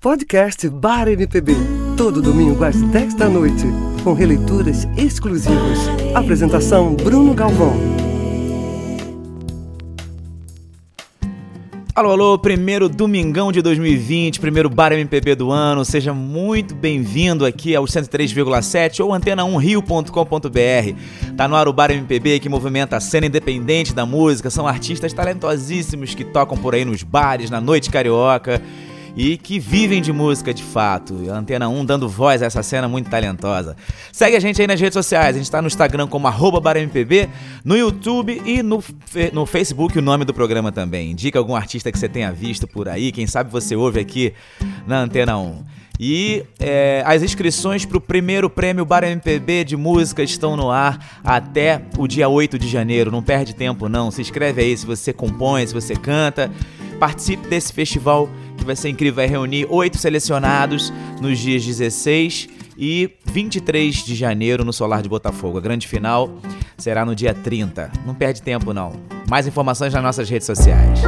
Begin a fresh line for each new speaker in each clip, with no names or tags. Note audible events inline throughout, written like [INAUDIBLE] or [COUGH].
Podcast Bar MPB. Todo domingo às 10 da noite. Com releituras exclusivas. Apresentação Bruno Galvão.
Alô, alô, primeiro domingão de 2020, primeiro Bar MPB do ano. Seja muito bem-vindo aqui ao 103,7 ou antena1rio.com.br. Tá no ar o Bar MPB que movimenta a cena independente da música. São artistas talentosíssimos que tocam por aí nos bares, na noite carioca e que vivem de música de fato. Antena 1 dando voz a essa cena muito talentosa. Segue a gente aí nas redes sociais. A gente está no Instagram como BarMPB, no YouTube e no, no Facebook o nome do programa também. Indica algum artista que você tenha visto por aí. Quem sabe você ouve aqui na Antena 1. E é, as inscrições para o primeiro prêmio Bar MPB de música estão no ar até o dia 8 de janeiro. Não perde tempo, não. Se inscreve aí se você compõe, se você canta. Participe desse festival vai ser incrível. Vai reunir oito selecionados nos dias 16 e 23 de janeiro no Solar de Botafogo. A grande final será no dia 30. Não perde tempo, não. Mais informações nas nossas redes sociais.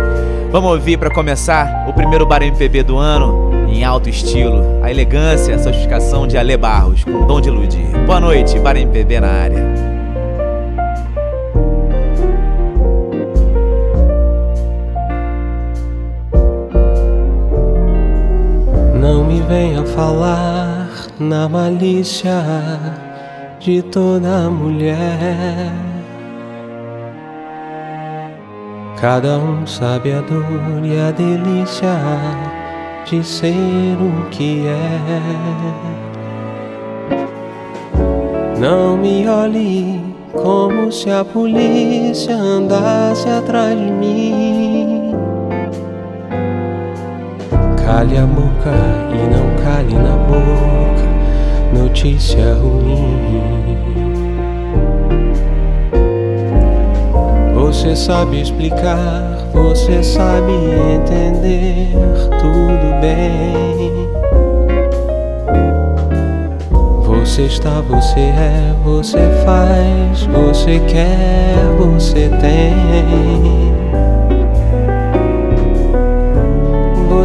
Vamos ouvir para começar o primeiro bar MPB do ano em alto estilo. A elegância, a sofisticação de Ale Barros, com dom de iludir. Boa noite, bar MPB na área.
Venha falar na malícia de toda mulher. Cada um sabe a dor e a delícia de ser o que é. Não me olhe como se a polícia andasse atrás de mim. Cale a boca e não cale na boca notícia ruim. Você sabe explicar, você sabe entender tudo bem. Você está, você é, você faz, você quer, você tem.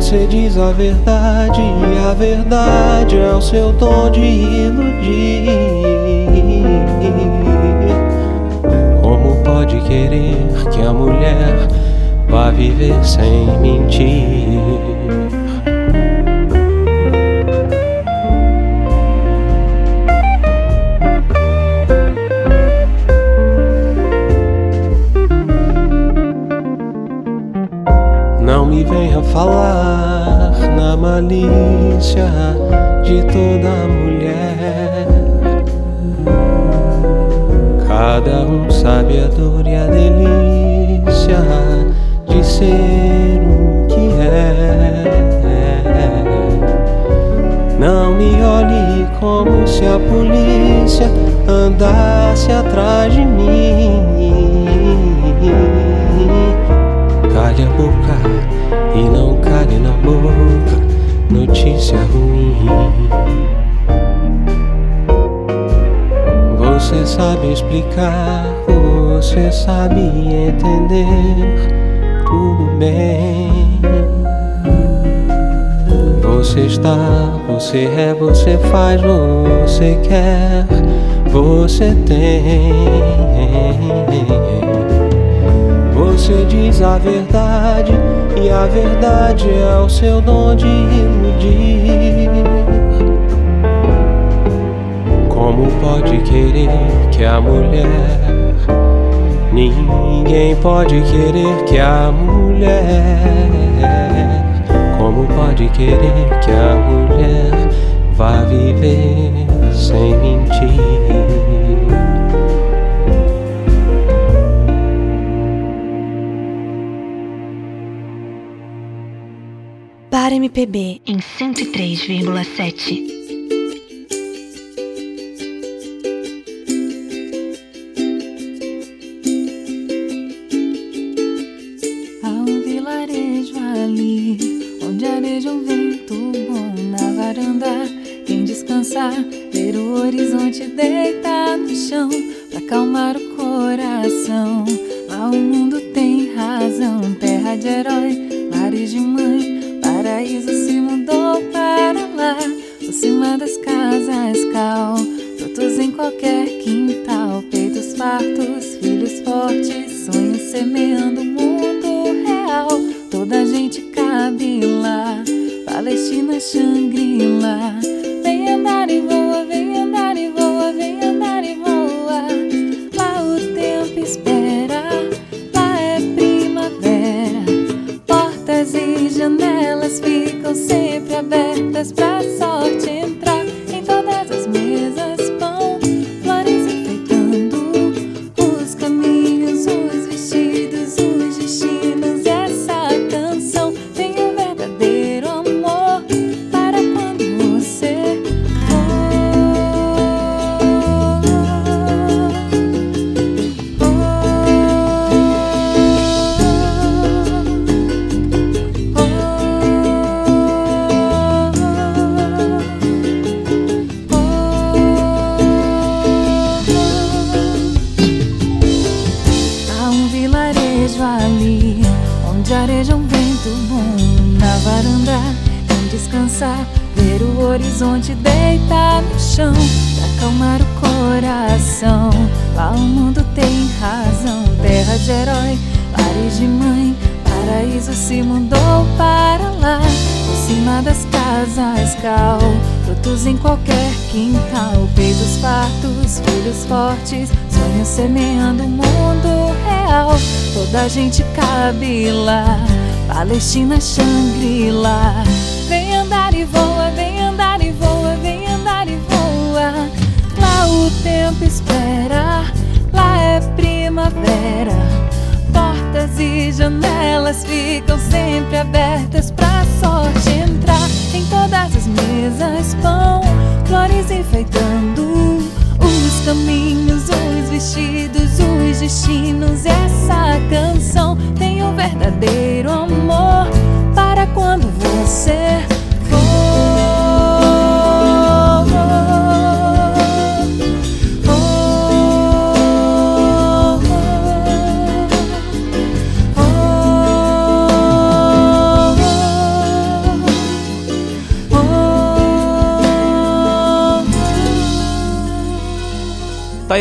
Você diz a verdade e a verdade é o seu dom de iludir. Como pode querer que a mulher vá viver sem mentir? Venha falar malícia de toda mulher. Cada um sabe a dor e a delícia de ser o que é. Não me olhe como se a polícia andasse atrás de mim. Explicar, você sabe entender tudo bem. Você está, você é, você faz, você quer, você tem. Você diz a verdade e a verdade é o seu dom de iludir. Como pode querer que a mulher? Ninguém pode querer que a mulher. Como pode querer que a mulher vá viver sem mentir?
Bar MPB em 103,7. Qualquer quintal, peitos fartos, filhos fortes, sonhos semeando o mundo real. Toda gente cabe lá, Palestina, Shangri-La. Vem andar e voa, vem andar e voa, vem andar e voa. Lá o tempo espera, lá é primavera. Portas e janelas ficam sempre abertas pra sorte fortes, sonhos semeando o mundo real. Toda a gente cabe lá, Palestina, Shangri-La. Vem andar e voa, vem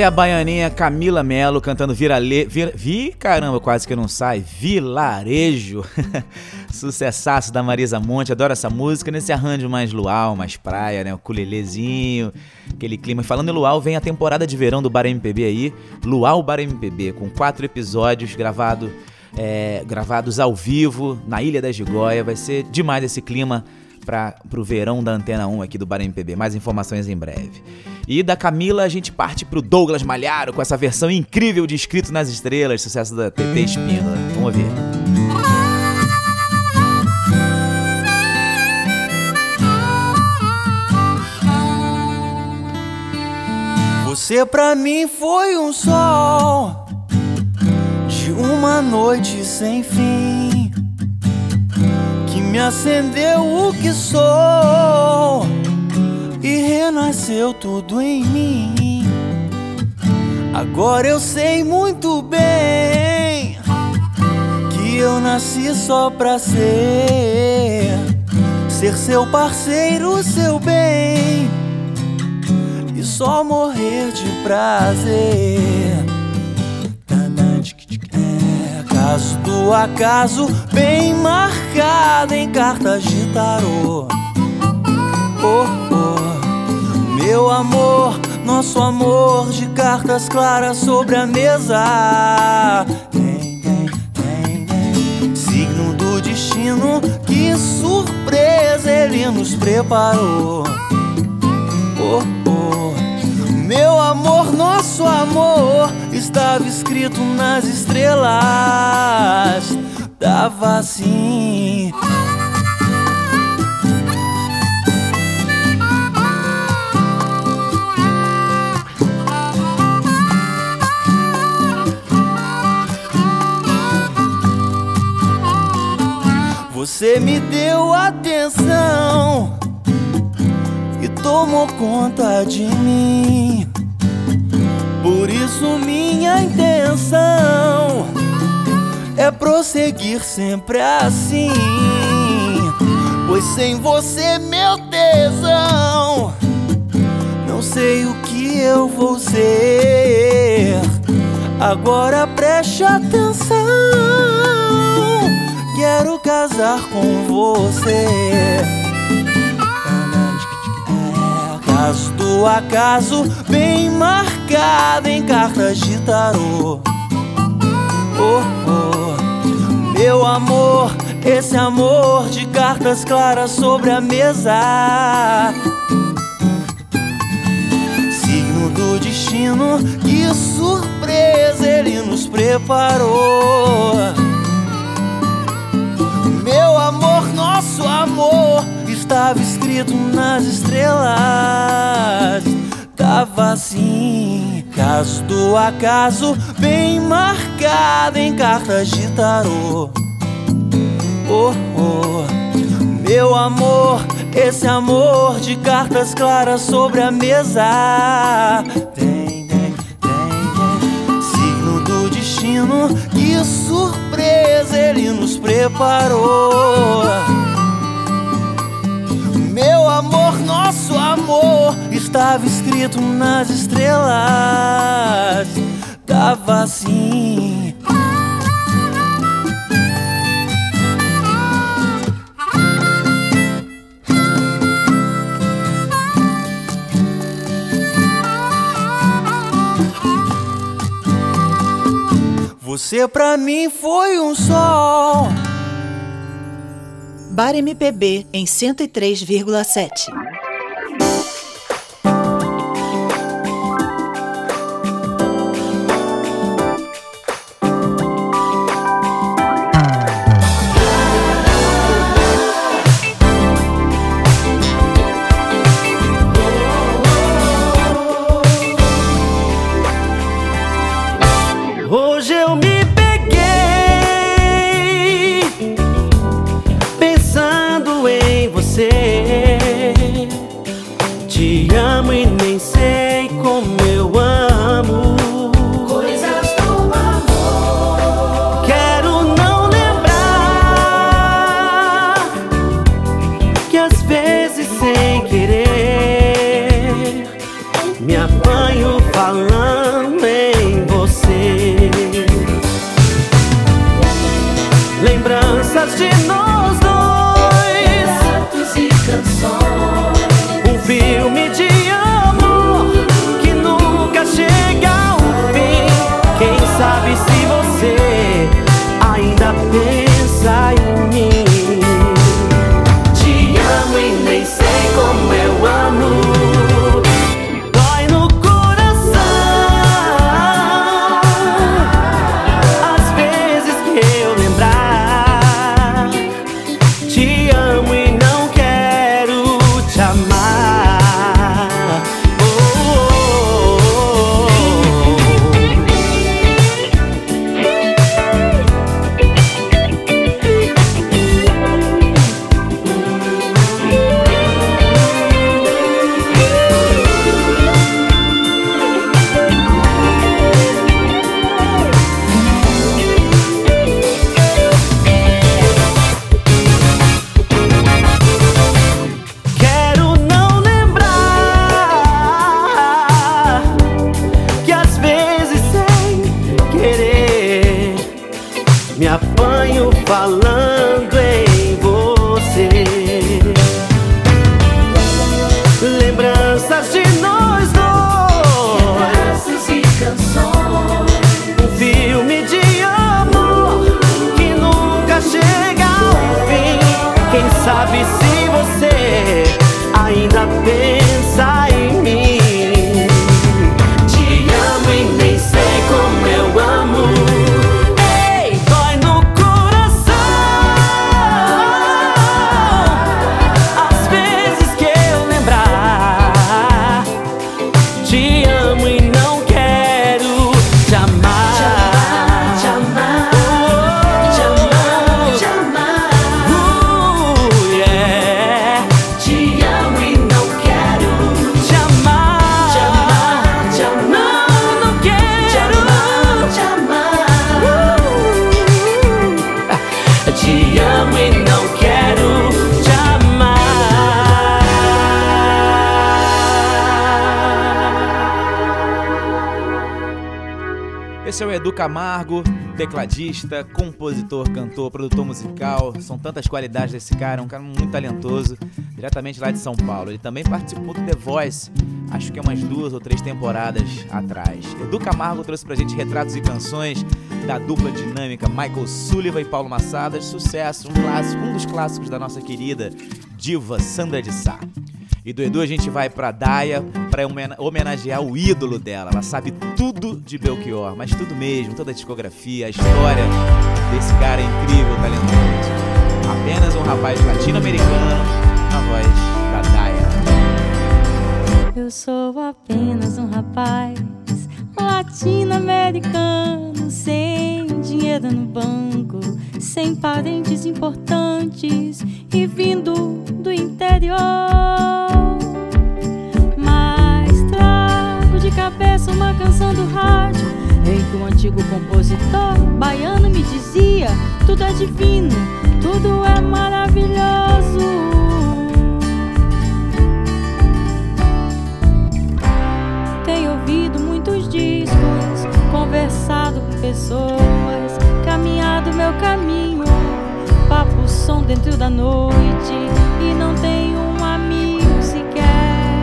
a baianinha Camila Melo cantando Virale... Vir... Vi, caramba, quase que não sai. Vilarejo. [LAUGHS] Sucessaço da Marisa Monte. Adoro essa música nesse arranjo mais luau, mais praia, né? O culelezinho, aquele clima. E falando em luau, vem a temporada de verão do Bar MPB aí. Luau Bar MPB, com quatro episódios gravado, é, gravados ao vivo na Ilha da Gigóia. Vai ser demais esse clima para pro verão da Antena 1 aqui do Bar MPB. Mais informações em breve. E da Camila a gente parte pro Douglas Malharo com essa versão incrível de Escrito nas Estrelas, sucesso da TT Espíndola. Vamos ouvir.
Você pra mim foi um sol de uma noite sem fim me acendeu o que sou e renasceu tudo em mim. Agora eu sei muito bem que eu nasci só pra ser, ser seu parceiro, seu bem e só morrer de prazer. Caso do acaso bem marcado em cartas de tarô. Oh, oh, meu amor, nosso amor de cartas claras sobre a mesa. Tem, tem, tem, tem. Signo do destino, que surpresa ele nos preparou. Oh, oh, meu amor, nosso amor estava escrito nas estrelas. Tava assim. Você me deu atenção tomou conta de mim. Por isso, minha intenção é prosseguir sempre assim. Pois sem você, meu tesão, não sei o que eu vou ser. Agora preste atenção. Quero casar com você. Caso do acaso, bem marcado em cartas de tarô. Oh, oh, meu amor, esse amor de cartas claras sobre a mesa. Signo do destino, que surpresa ele nos preparou. Meu amor, nosso amor, estava escrito nas estrelas. Tava assim, caso do acaso, bem marcado em cartas de tarô. Oh, oh, meu amor, esse amor de cartas claras sobre a mesa. Tem, tem, tem. Signo do destino, que surpresa ele nos preparou. Meu amor, nosso amor estava escrito nas estrelas. Tava assim. Você pra mim foi um sol.
Bar MPB em 103,7.
Tecladista, compositor, cantor, produtor musical. São tantas qualidades desse cara, um cara muito talentoso, diretamente lá de São Paulo. Ele também participou do The Voice, acho que é umas duas ou três temporadas atrás. Edu Camargo trouxe pra gente retratos e canções da dupla dinâmica Michael Sullivan e Paulo Massadas, sucesso, um clássico, um dos clássicos da nossa querida diva Sandra de Sá. E do Edu a gente vai pra Daia para homenagear o ídolo dela. Ela sabe tudo de Belchior, mas tudo mesmo, toda a discografia, a história desse cara incrível, talentoso. Apenas um rapaz latino-americano na voz da Daia.
Eu sou apenas um rapaz latino-americano sem dinheiro no banco, sem parentes importantes e vindo do interior. Mas trago de cabeça uma canção do rádio em que um antigo compositor baiano me dizia: tudo é divino, tudo é maravilhoso. conversado com pessoas, caminhado meu caminho, som dentro da noite e não tenho um amigo sequer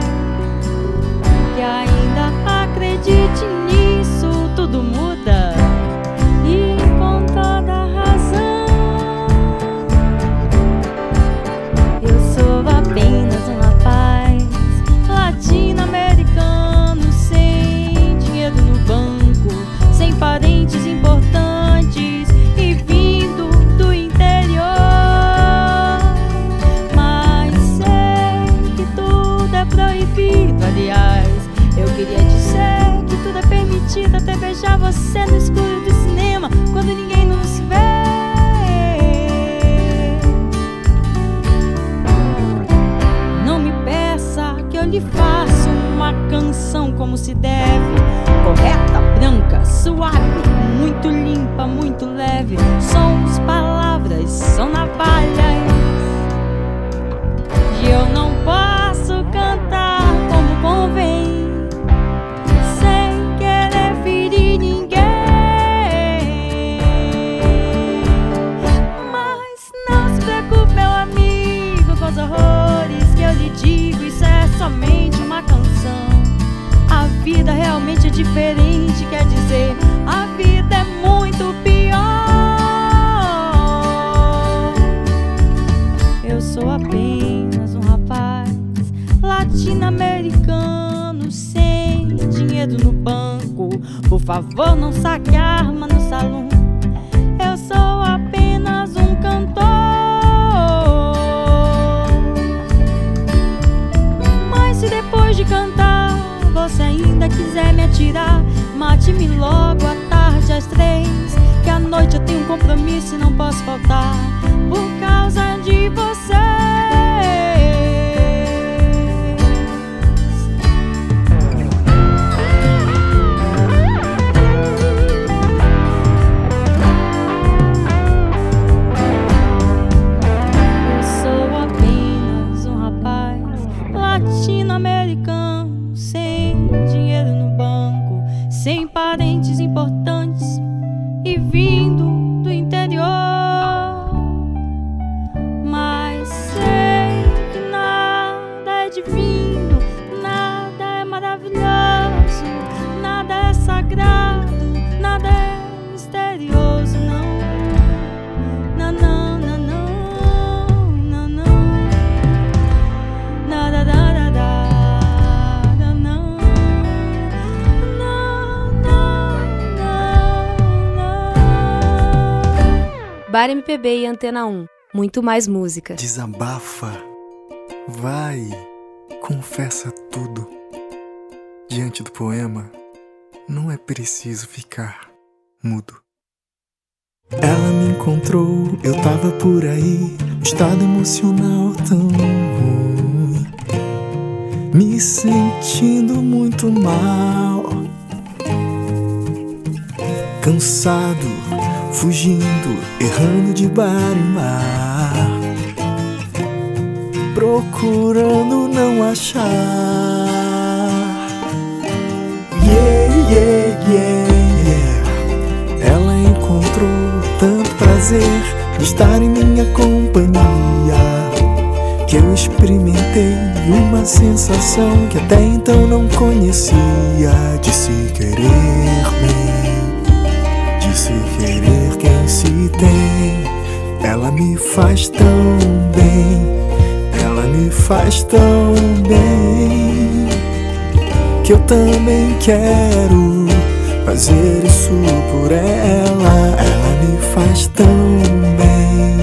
que ainda acredite nisso. Tudo muda e com toda razão. Eu sou apenas um rapaz latino-americano. parentes importantes
Bar MPB e Antena 1. Muito mais música.
Desabafa. Vai. Confessa tudo. Diante do poema, não é preciso ficar mudo. Ela me encontrou, eu tava por aí, estado emocional tão ruim, me sentindo muito mal, cansado fugindo, errando de bar em mar, procurando não achar. Yeah, yeah, yeah, yeah. Ela encontrou tanto prazer estar em minha companhia que eu experimentei uma sensação que até então não conhecia de se querer. Ela me faz tão bem, ela me faz tão bem que eu também quero fazer isso por ela. Ela me faz tão bem,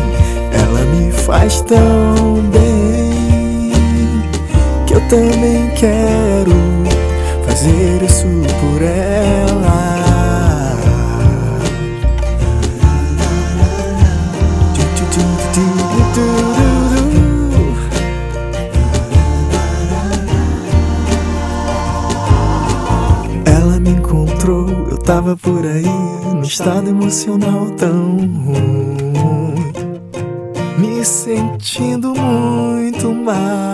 ela me faz tão bem que eu também quero fazer isso por ela. Estado emocional tão ruim, me sentindo muito
mal,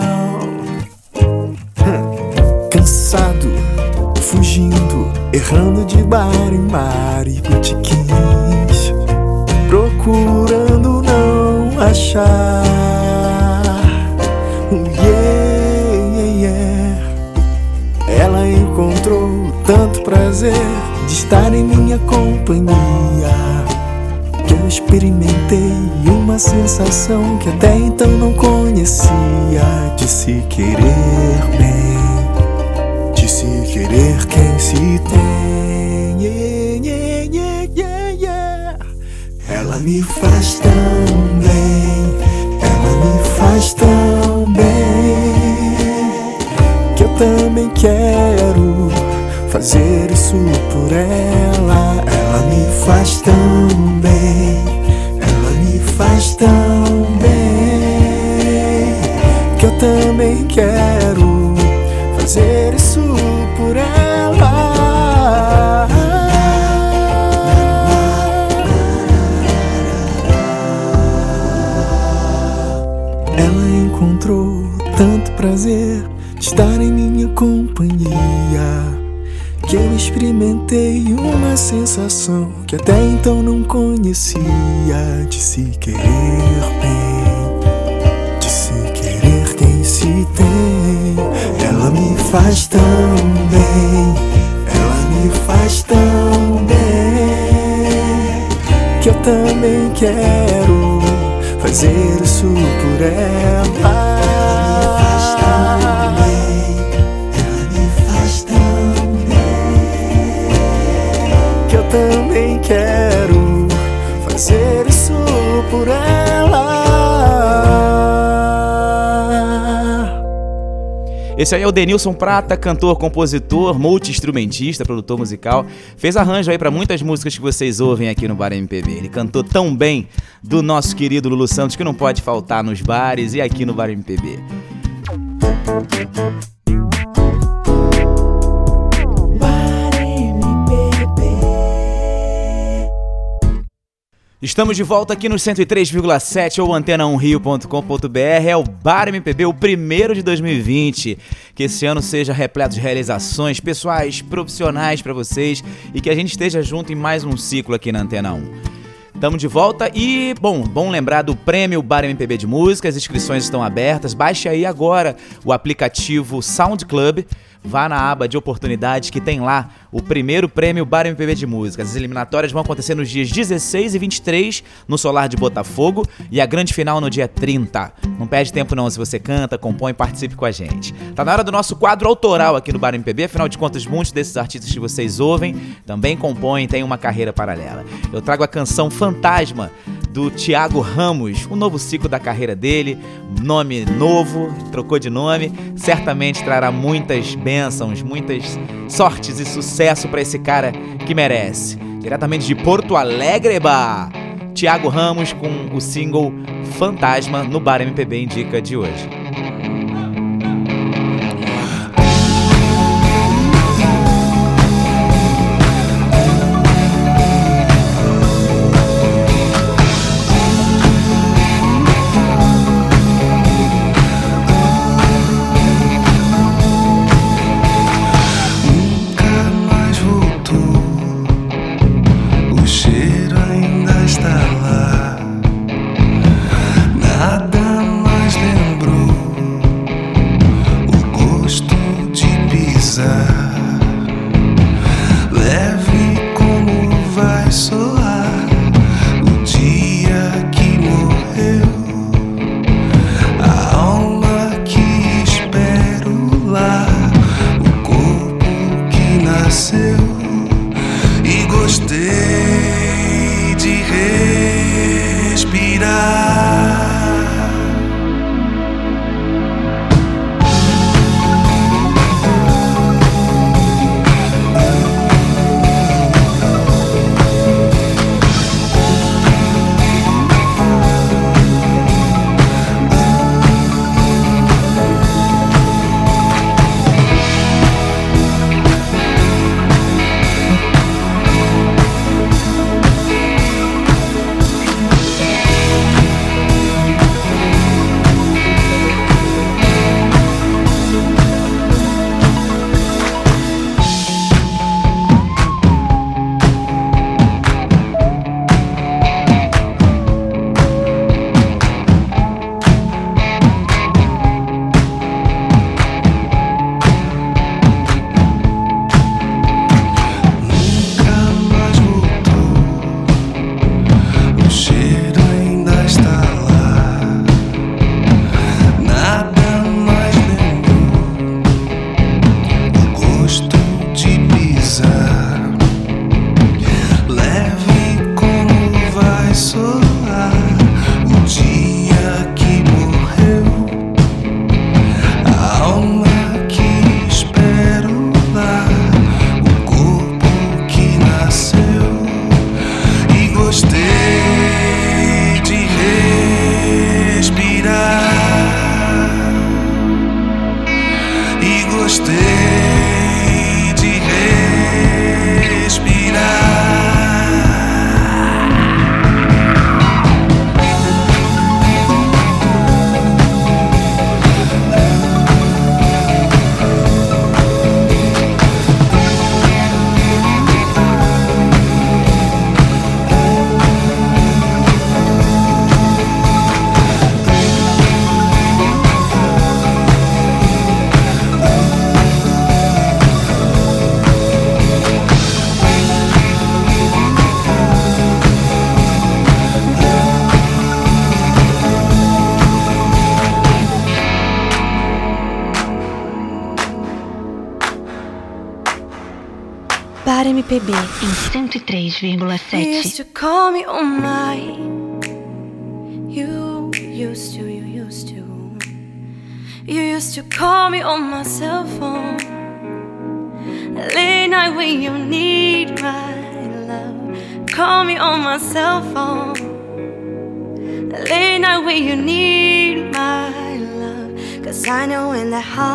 aí é o Denilson Prata, cantor, compositor, multi-instrumentista, produtor musical. Fez arranjo aí pra muitas músicas que vocês ouvem aqui no Bar MPB. Ele cantou tão bem do nosso querido Lulu Santos que não pode faltar nos bares e aqui no Bar MPB. Estamos de volta aqui no 103,7 ou antena1rio.com.br. É o Bar MPB, o primeiro de 2020. Que esse ano seja repleto de realizações pessoais, profissionais para vocês e que a gente esteja junto em mais um ciclo aqui na Antena 1. Estamos de volta e, bom, bom lembrar do prêmio Bar MPB de Música, as inscrições estão abertas. Baixe aí agora o aplicativo Sound Club. Vá na aba de oportunidades que tem lá o primeiro prêmio Bar MPB de Música. As eliminatórias vão acontecer nos dias 16 e 23 no Solar de Botafogo e a grande final no dia 30. Não perde tempo não se você canta, compõe, participe com a gente. Tá na hora do nosso quadro autoral aqui no Bar MPB, afinal de contas muitos desses artistas que vocês ouvem também compõem, têm uma carreira paralela. Eu trago a canção Fantasma do Thiago Ramos, o novo ciclo da carreira dele, nome novo, trocou de nome, certamente trará muitas bênçãos, muitas sortes e sucesso para esse cara que merece. Diretamente de Porto Alegre, bah! Thiago Ramos com o single Fantasma no Bar MPB Indica de hoje.
Em 103,7.
used to call me on my. You used to, you used to. You used to call me on my cell phone. Late night when you need my love. Call me on my cell phone. Late night when you need my love. Cause I know when that hotline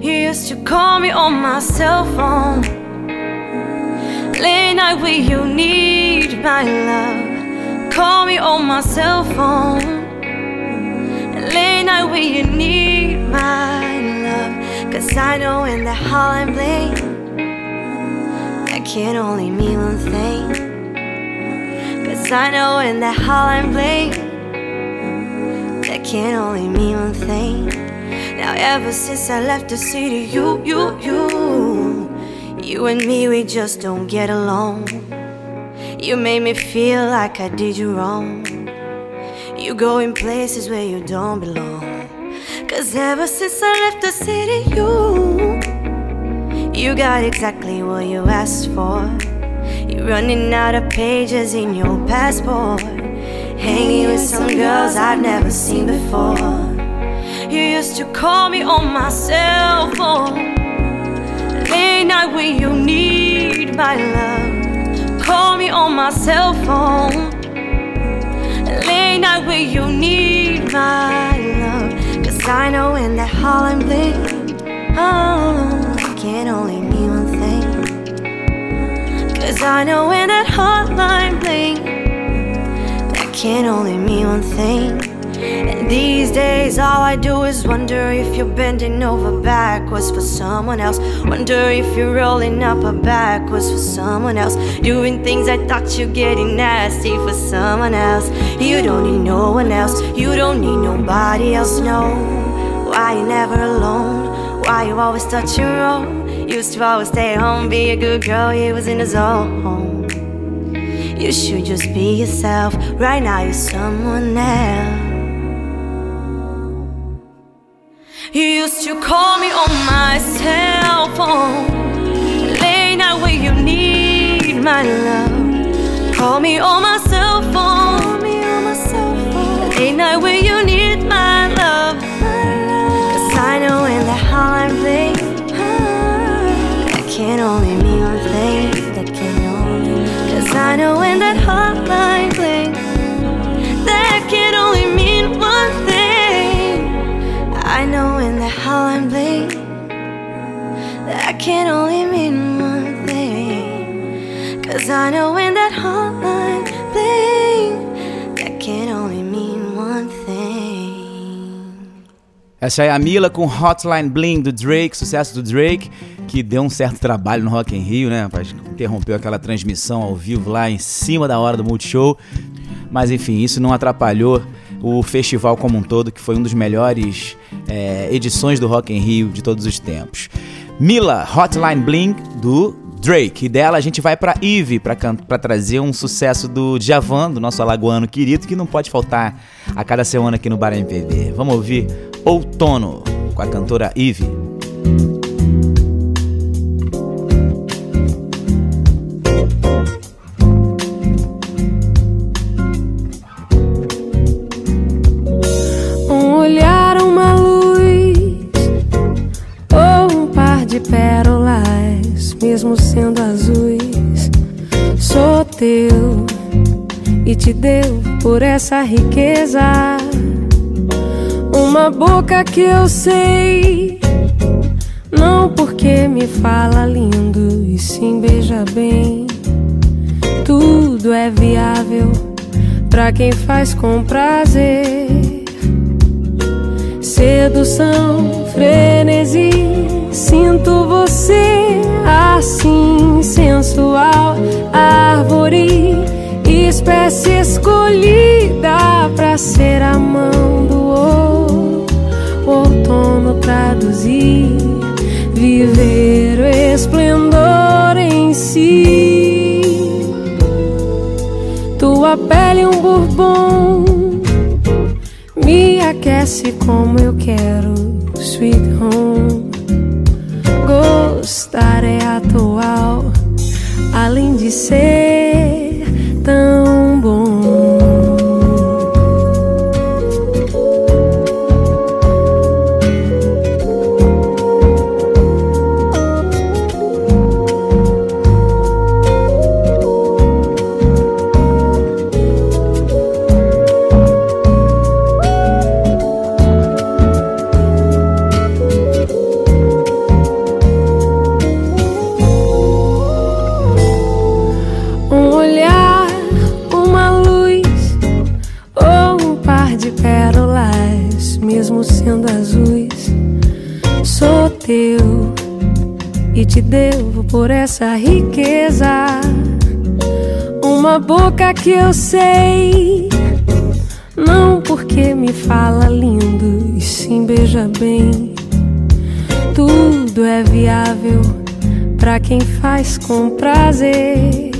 You used to call me on my cell phone. Late night when you need my love. Call me on my cell phone. Late night when you need my love. Cause I know in the hotline bling, that can only mean one thing. Cause I know in that hotline bling That can only mean one thing Now ever since I left the city You, you, you You and me, we just don't get along You made me feel like I did you wrong You go in places where you don't belong Cause ever since I left the city You You got exactly what you asked for you're running out of pages in your passport. Hanging with some girls I've never seen before. You used to call me on my cell phone. Late night when you need my love. Call me on my cell phone. Late night when you need my love. Cause I know in that hotline bling, oh, can only mean one thing. Cause I know when that hotline bling, that can only mean one thing. These days, all I do is wonder if you're bending over backwards for someone else. Wonder if you're rolling up a backwards for someone else. Doing things I thought you're getting nasty for someone else. You don't need no one else, you don't need nobody else. No, why you never alone? Why you always touch your own? Used to always stay home, be a good girl, he was in the zone. You should just be yourself, right now you're someone else. You used to call me on my cell phone, late night when you need my love. Call me on my cell phone, late night when you need my love. Cause I know when the hotline bling can only mean one thing. Cause I know when that can only mean one thing. Cause I know that hotline bling, that can only mean one thing.
Essa é a Mila com Hotline Bling do Drake, sucesso do Drake. que deu um certo trabalho no Rock in Rio, né? Rapaz? Interrompeu aquela transmissão ao vivo lá em cima da hora do Multishow. Mas enfim, isso não atrapalhou o festival como um todo, que foi um dos melhores é, edições do Rock in Rio de todos os tempos. Mila Hotline Bling do Drake. E dela a gente vai para Eve para trazer um sucesso do Djavan, do nosso alagoano querido, que não pode faltar a cada semana aqui no Bar MPB. Vamos ouvir Outono com a cantora Eve.
Te deu por essa riqueza. Uma boca que eu sei, não porque me fala lindo e sim beija bem. Tudo é viável para quem faz com prazer. Sedução, frenesi, sinto você assim sensual, árvore, espécie escolhida para ser a mão do ouro, outono traduzir, viver o esplendor em si. Tua pele um bourbon me aquece como eu quero, sweet home gostar é atual, além de ser que eu sei, não porque me fala lindo e sim beija bem. Tudo é viável para quem faz com prazer.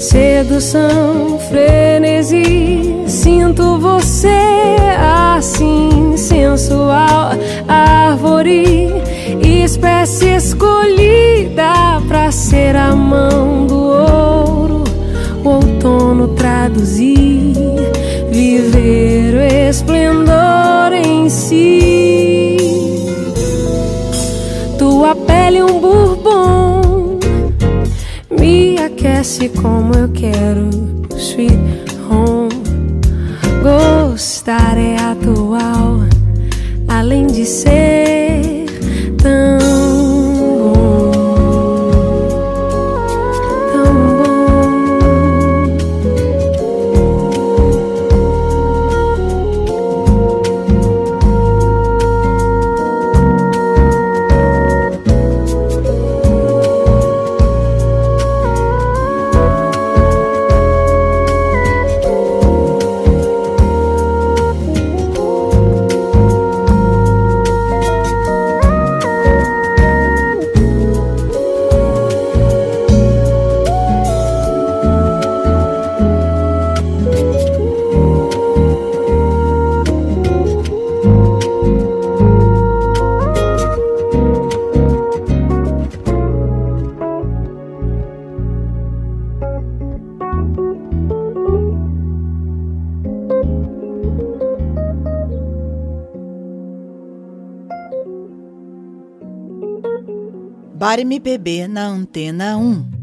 Sedução, frenesi, quero,
MPB na Antena 1.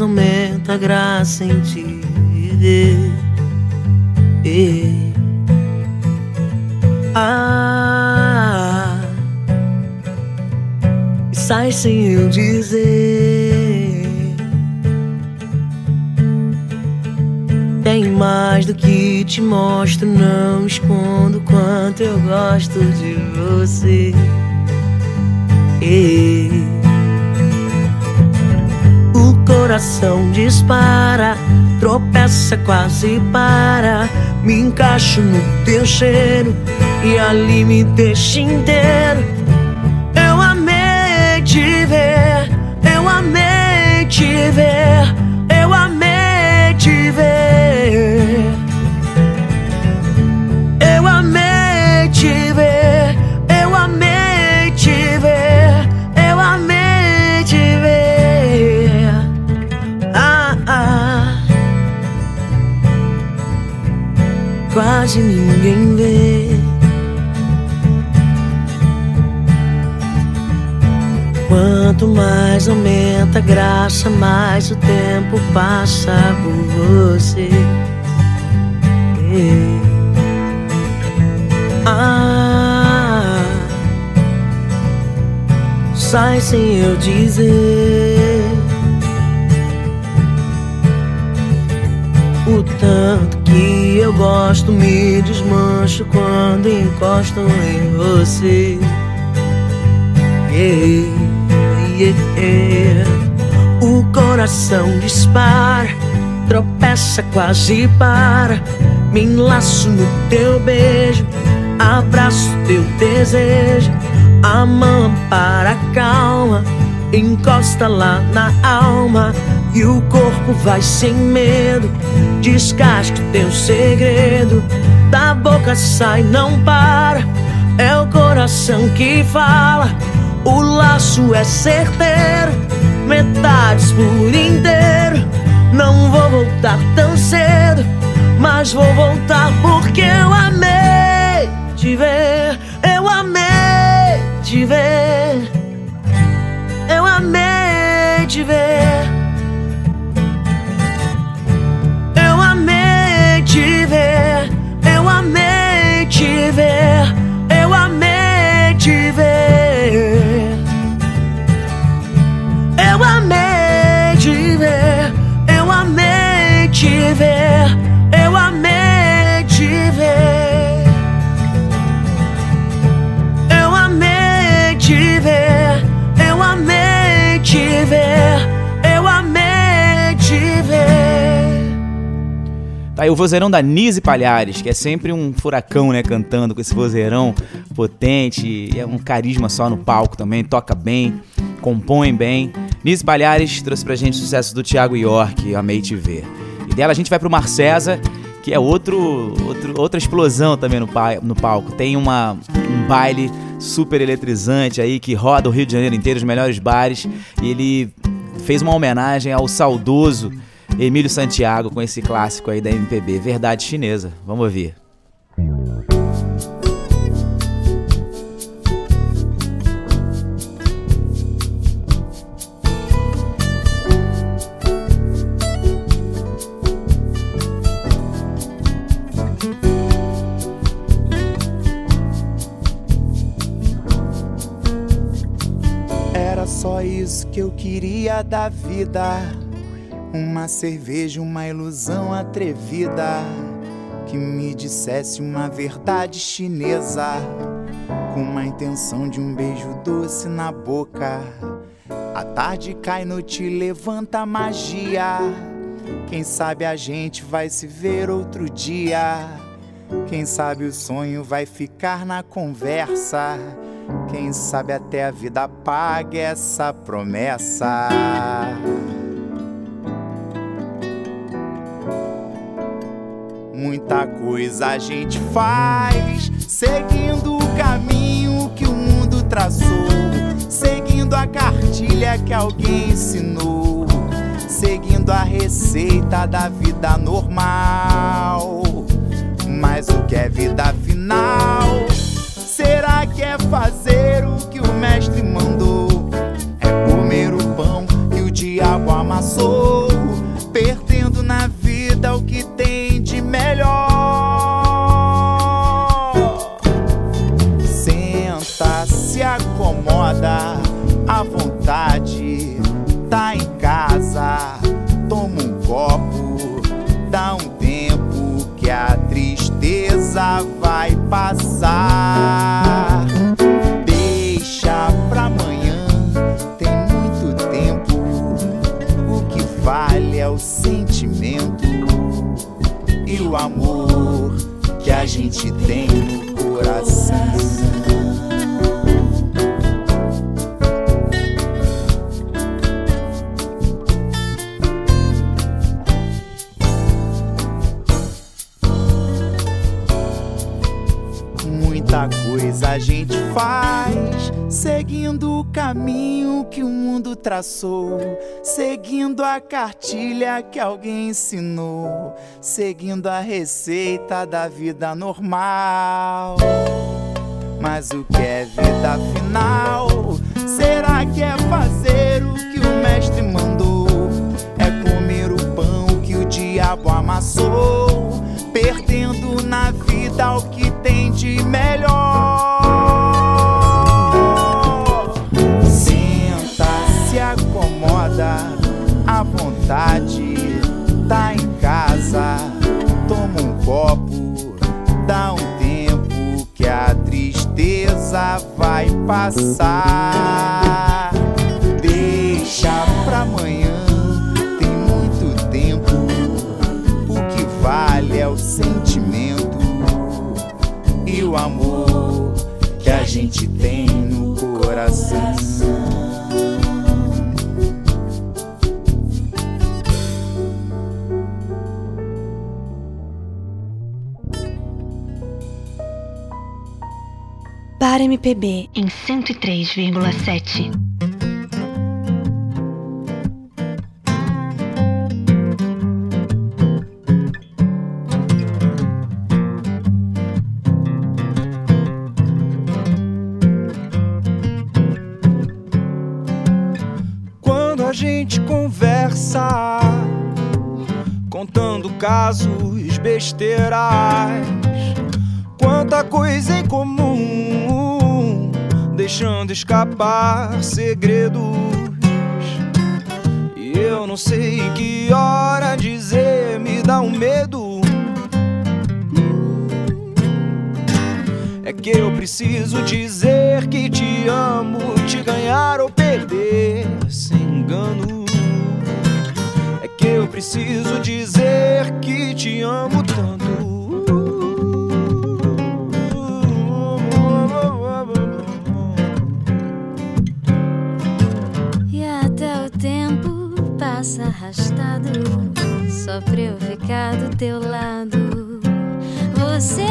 Aumenta a graça em te ver. Ah,
sai sem eu dizer. Tem mais do que te mostro, não escondo quanto eu gosto de você. O coração dispara, tropeça, quase para. Me encaixo no teu cheiro e ali me deixa inteiro. Eu amei te ver, eu amei te ver, Quase ninguém vê. Quanto mais aumenta a graça, mais o tempo passa por você. Ah, sai sem eu dizer o tanto que eu gosto, me desmancho quando encosto em você. Yeah, yeah. O coração dispara, tropeça, quase para. Me enlaço no teu beijo, abraço teu desejo. A mão para calma, encosta lá na alma. E o corpo vai sem medo, descasque teu segredo. Da boca sai, não para. É o coração que fala, o laço é certeiro, metades por inteiro. Não vou voltar tão cedo, mas vou voltar porque eu amei te ver, eu amei te ver, eu amei te ver. Ver, eu amei te ver. Eu amei te ver, eu amei te ver,
Tá aí o vozeirão da Nise Palhares, que é sempre um furacão, né? Cantando com esse vozeirão potente. É um carisma só no palco também, toca bem, compõe bem. Nise Palhares trouxe pra gente o sucesso do Thiago York, Amei Te Ver. E dela a gente vai pro Marcesa, que é outro, outro, outra explosão também no, no palco. Tem uma, um baile super eletrizante aí que roda o Rio de Janeiro inteiro, os melhores bares. E ele fez uma homenagem ao saudoso Emílio Santiago com esse clássico aí da MPB, Verdade Chinesa. Vamos ouvir.
Era só isso que eu queria da vida. Uma cerveja, uma ilusão atrevida. Que me dissesse uma verdade chinesa. Com uma intenção de um beijo doce na boca. A tarde cai, noite levanta a magia. Quem sabe a gente vai se ver outro dia. Quem sabe o sonho vai ficar na conversa. Quem sabe até a vida pague essa promessa. Muita coisa a gente faz, seguindo o caminho que o mundo traçou, seguindo a cartilha que alguém ensinou, seguindo a receita da vida normal. Mas o que é vida final? Será que é fazer o que o mestre mandou? É comer o pão que o diabo amassou, perdendo na vida o que traçou, seguindo a cartilha que alguém ensinou, seguindo a receita da vida normal. Mas o que é vida final? Será que é fazer o que o mestre mandou? É comer o pão que o diabo amassou, perdendo na vida o que tem de melhor. Vai passar. Deixa pra amanhã, tem muito tempo. O que vale é o sentimento e o amor que a gente tem no coração.
Bar MPB em 103,7.
Quando a gente conversa, contando casos, besteiras, quanta coisa em comum, deixando escapar segredos. E eu não sei que hora dizer, me dá um medo. É que eu preciso dizer que te amo, te ganhar ou perder sem engano. É que eu preciso dizer que te amo tanto.
Passa arrastado Só pra eu ficar do teu lado. Você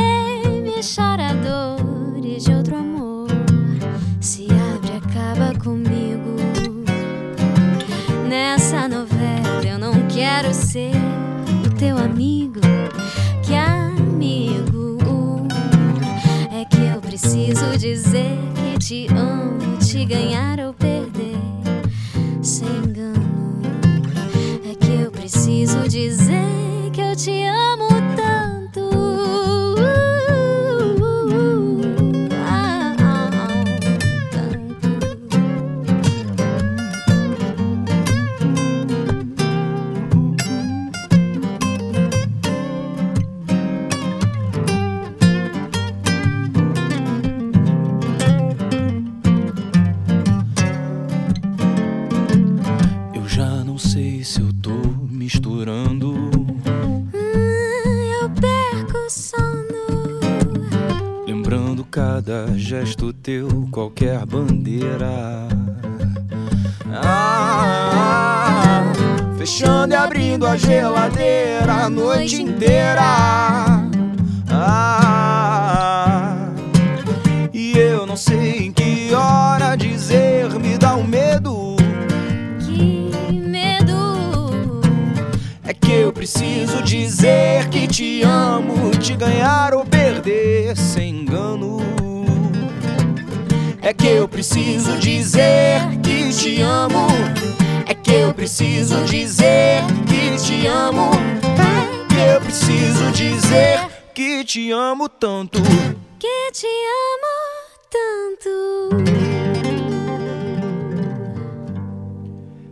me chora dores de outro amor Se abre acaba comigo. Nessa novela eu não quero ser o teu amigo Que amigo. É que eu preciso dizer que te amo Te ganhar ou perder dizer que eu te amo
te amo. É que eu preciso dizer que te amo. É que eu preciso dizer que te amo tanto.
Que te amo tanto.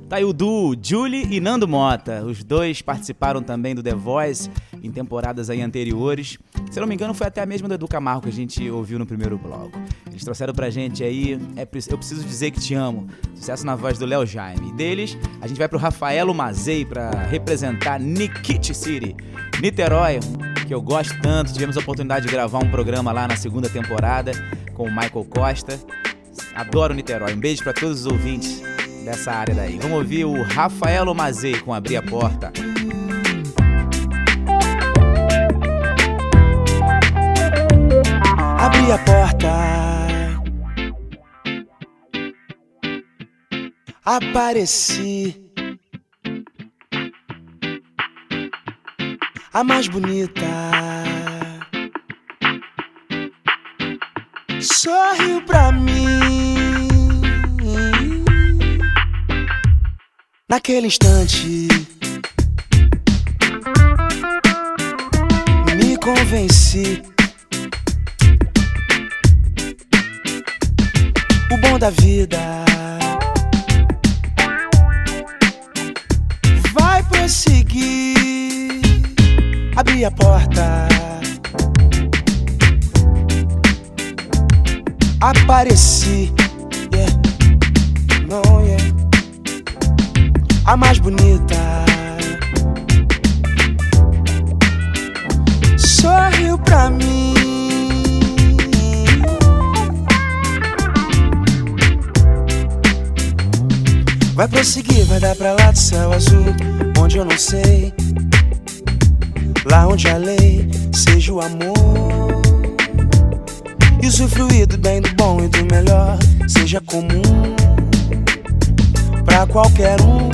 Tá aí o duo Julie e Nando Mota. Os dois participaram também do The Voice em temporadas aí anteriores. Se eu não me engano, foi até a mesma do Edu Camargo que a gente ouviu no primeiro bloco. Eles trouxeram pra gente aí é, Eu Preciso Dizer Que Te Amo. Sucesso na voz do Léo Jaime. E deles, a gente vai pro Rafaelo Mazei pra representar Nikit City. Niterói,
que eu gosto tanto. Tivemos a oportunidade de gravar um programa lá na segunda temporada com o Michael Costa. Adoro Niterói. Um beijo para todos os ouvintes dessa área daí. Vamos ouvir o Rafael Omazei com Abrir a Porta.
Abri a porta. Apareci. A mais bonita. Sorriu pra mim. Naquele instante. Me convenci. o bom da vida. A porta. Apareci, yeah, não, yeah. A mais bonita. Sorriu pra mim. Vai prosseguir, vai dar pra lá do céu azul, onde eu não sei. Lá onde a lei seja o amor. E usufruir do bem, do bom e do melhor seja comum pra qualquer um,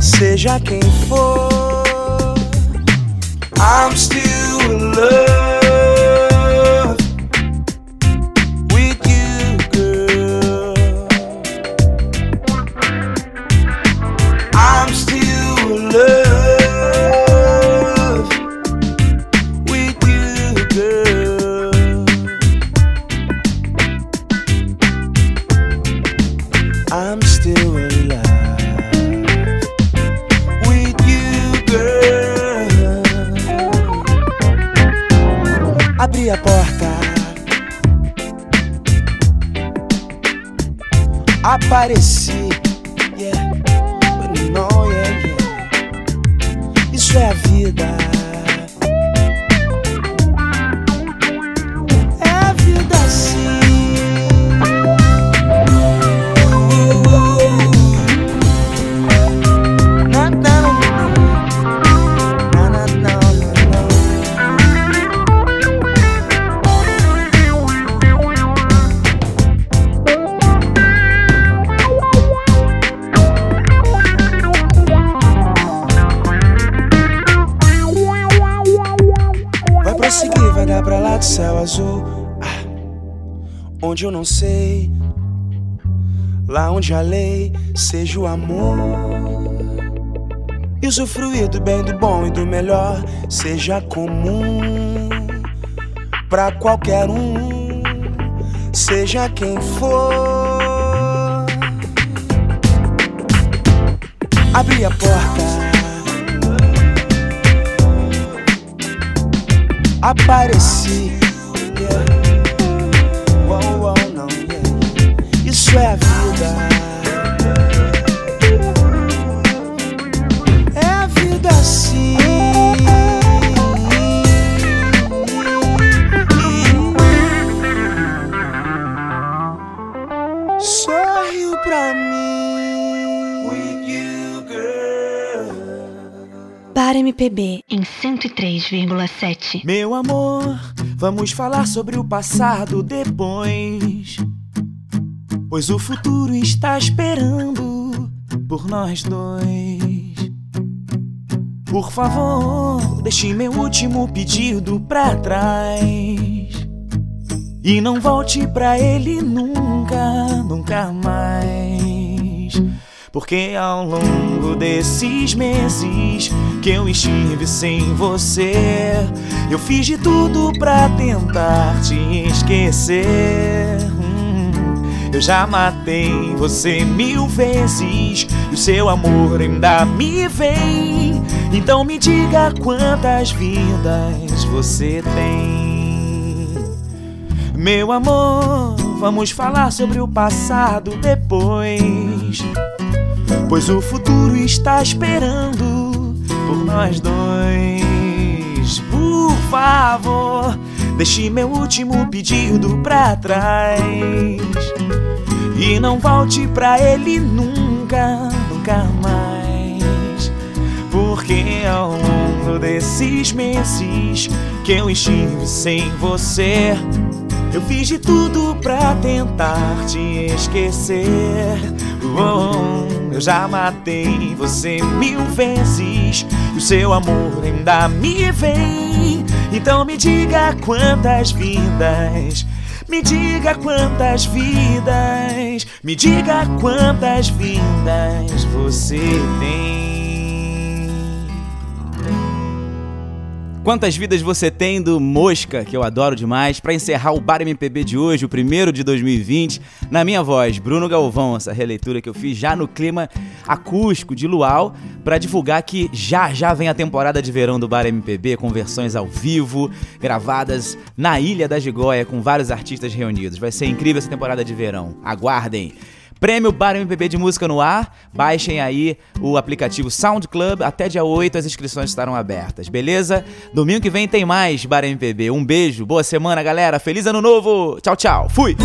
seja quem for. I'm still in love. Apareci. Não sei, lá onde a lei seja o amor. E usufruir do bem, do bom e do melhor seja comum pra qualquer um, seja quem for. Abri a porta. Apareci. Isso é a vida. É a vida assim. Sorriu pra mim. With you, girl.
Para MPB em 103,7.
Meu amor, vamos falar sobre o passado depois. Pois o futuro está esperando por nós dois. Por favor, deixe meu último pedido pra trás. E não volte pra ele nunca, nunca mais. Porque ao longo desses meses que eu estive sem você, eu fiz de tudo pra tentar te esquecer. Eu já matei você mil vezes e o seu amor ainda me vem. Então me diga quantas vidas você tem. Meu amor, vamos falar sobre o passado depois. Pois o futuro está esperando por nós dois.
favor, deixe meu último pedido pra trás. E não volte pra ele nunca, nunca mais. Porque ao longo desses meses que eu estive sem você, eu fiz de tudo pra tentar te esquecer. Oh, eu já matei você mil vezes e o seu amor ainda me vem. Então me diga quantas vidas. Me diga quantas vidas. Me diga quantas vidas você tem.
Quantas vidas você tem do Mosca, que eu adoro demais, para encerrar o Bar MPB de hoje, o primeiro de 2020, na minha voz, Bruno Galvão, essa releitura que eu fiz já no clima acústico de Luau, para divulgar que já já vem a temporada de verão do Bar MPB com versões ao vivo, gravadas na Ilha da Gigóia com vários artistas reunidos. Vai ser incrível essa temporada de verão. Aguardem. Prêmio Bar MPB de Música no Ar. Baixem aí o aplicativo Sound Club. Até dia 8 as inscrições estarão abertas, beleza? Domingo que vem tem mais Bar MPB. Um beijo, boa semana, galera. Feliz ano novo. Tchau, tchau. Fui!